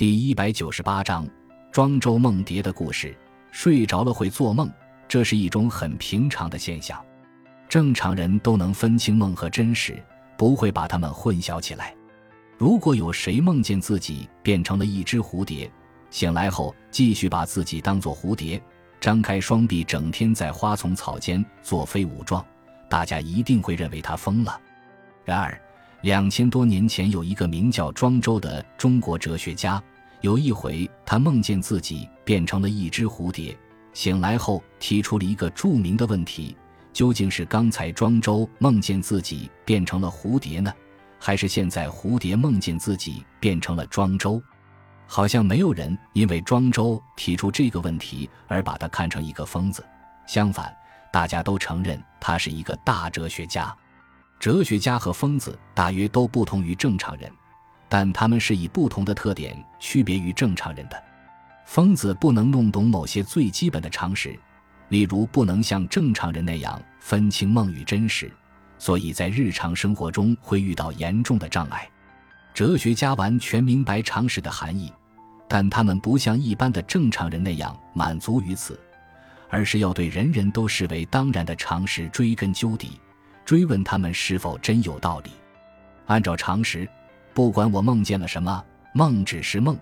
第一百九十八章：庄周梦蝶的故事。睡着了会做梦，这是一种很平常的现象。正常人都能分清梦和真实，不会把它们混淆起来。如果有谁梦见自己变成了一只蝴蝶，醒来后继续把自己当作蝴蝶，张开双臂，整天在花丛草间作飞舞状，大家一定会认为他疯了。然而，两千多年前有一个名叫庄周的中国哲学家。有一回，他梦见自己变成了一只蝴蝶，醒来后提出了一个著名的问题：究竟是刚才庄周梦见自己变成了蝴蝶呢，还是现在蝴蝶梦见自己变成了庄周？好像没有人因为庄周提出这个问题而把他看成一个疯子，相反，大家都承认他是一个大哲学家。哲学家和疯子大约都不同于正常人。但他们是以不同的特点区别于正常人的。疯子不能弄懂某些最基本的常识，例如不能像正常人那样分清梦与真实，所以在日常生活中会遇到严重的障碍。哲学家完全明白常识的含义，但他们不像一般的正常人那样满足于此，而是要对人人都视为当然的常识追根究底，追问他们是否真有道理。按照常识。不管我梦见了什么，梦只是梦，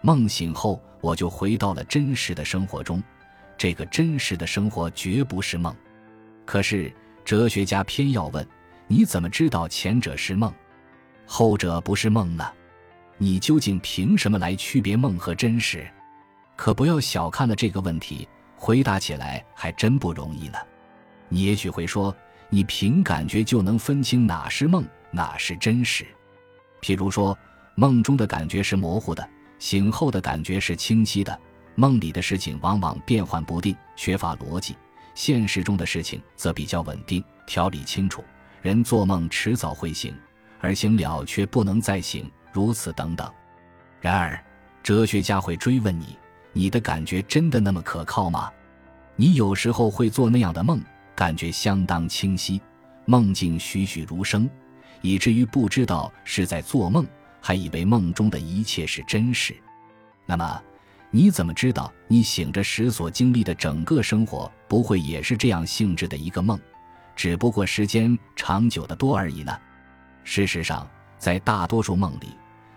梦醒后我就回到了真实的生活中，这个真实的生活绝不是梦。可是哲学家偏要问：你怎么知道前者是梦，后者不是梦呢？你究竟凭什么来区别梦和真实？可不要小看了这个问题，回答起来还真不容易呢。你也许会说，你凭感觉就能分清哪是梦，哪是真实。譬如说，梦中的感觉是模糊的，醒后的感觉是清晰的。梦里的事情往往变幻不定，缺乏逻辑；现实中的事情则比较稳定，条理清楚。人做梦迟早会醒，而醒了却不能再醒，如此等等。然而，哲学家会追问你：你的感觉真的那么可靠吗？你有时候会做那样的梦，感觉相当清晰，梦境栩栩如生。以至于不知道是在做梦，还以为梦中的一切是真实。那么，你怎么知道你醒着时所经历的整个生活不会也是这样性质的一个梦，只不过时间长久的多而已呢？事实上，在大多数梦里，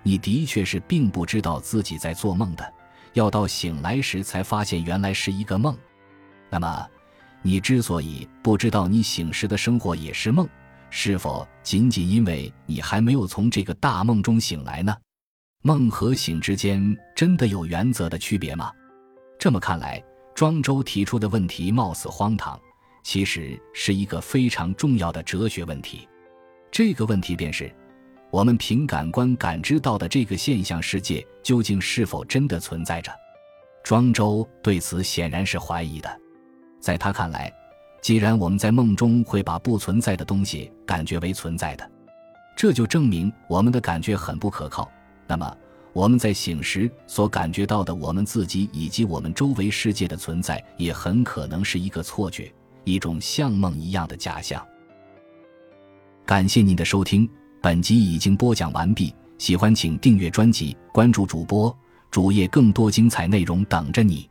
你的确是并不知道自己在做梦的，要到醒来时才发现原来是一个梦。那么，你之所以不知道你醒时的生活也是梦，是否仅仅因为你还没有从这个大梦中醒来呢？梦和醒之间真的有原则的区别吗？这么看来，庄周提出的问题貌似荒唐，其实是一个非常重要的哲学问题。这个问题便是：我们凭感官感知到的这个现象世界，究竟是否真的存在着？庄周对此显然是怀疑的，在他看来。既然我们在梦中会把不存在的东西感觉为存在的，这就证明我们的感觉很不可靠。那么我们在醒时所感觉到的我们自己以及我们周围世界的存在，也很可能是一个错觉，一种像梦一样的假象。感谢您的收听，本集已经播讲完毕。喜欢请订阅专辑，关注主播主页，更多精彩内容等着你。